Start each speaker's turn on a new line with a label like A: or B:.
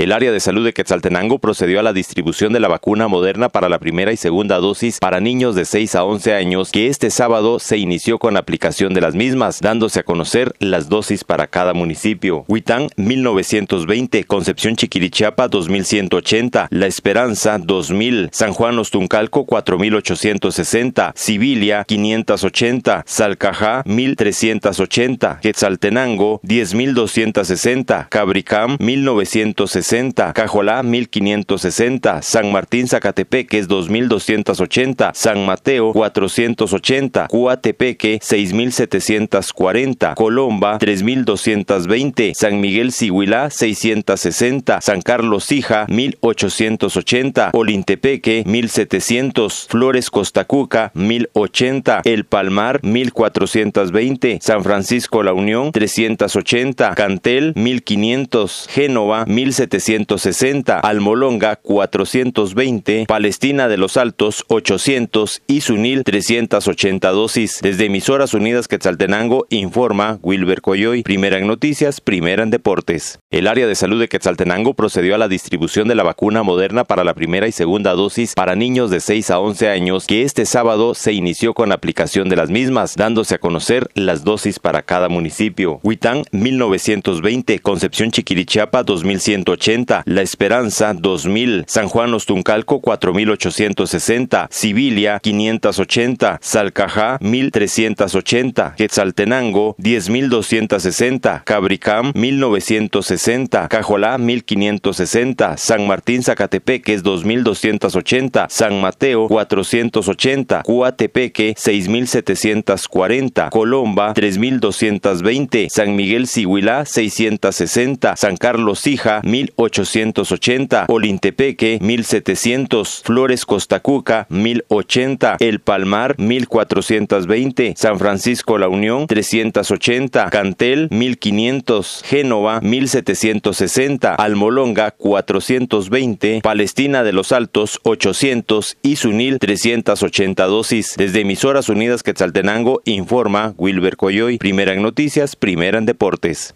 A: El área de salud de Quetzaltenango procedió a la distribución de la vacuna moderna para la primera y segunda dosis para niños de 6 a 11 años, que este sábado se inició con la aplicación de las mismas, dándose a conocer las dosis para cada municipio. Huitán 1920, Concepción Chiquirichiapa 2180, La Esperanza 2000, San Juan Ostuncalco 4860, Sibilia 580, Salcajá 1380, Quetzaltenango 10260, Cabricam 1960, Cajolá 1560, San Martín Zacatepeque es 2280, San Mateo 480, Cuatepeque 6740, Colomba 3220, San Miguel Siguilá 660, San Carlos Sija 1880, Olintepeque 1700, Flores Costacuca 1080, El Palmar 1420, San Francisco La Unión 380, Cantel 1500, Génova 1700 760, Almolonga 420, Palestina de los Altos 800 y Sunil 380 dosis. Desde Emisoras Unidas Quetzaltenango informa Wilber Coyoy. Primera en noticias, primera en deportes. El área de salud de Quetzaltenango procedió a la distribución de la vacuna moderna para la primera y segunda dosis para niños de 6 a 11 años, que este sábado se inició con la aplicación de las mismas, dándose a conocer las dosis para cada municipio. Huitán 1920, Concepción Chiquirichiapa 2180, la Esperanza 2000, San Juan Ostuncalco 4860, Sibilia 580, Salcajá 1380, Quetzaltenango 10260, Cabricam 1960, Cajolá 1560, San Martín Zacatepeque 2280, San Mateo 480, Cuatepeque 6740, Colomba 3220, San Miguel Siguilá 660, San Carlos Sija 1000 880, Olintepeque 1700, Flores Costacuca 1080, El Palmar 1420, San Francisco La Unión 380, Cantel 1500, Génova 1760, Almolonga 420, Palestina de los Altos 800 y Sunil 380 dosis. Desde Emisoras Unidas Quetzaltenango informa Wilber Coyoy. Primera en noticias, primera en deportes.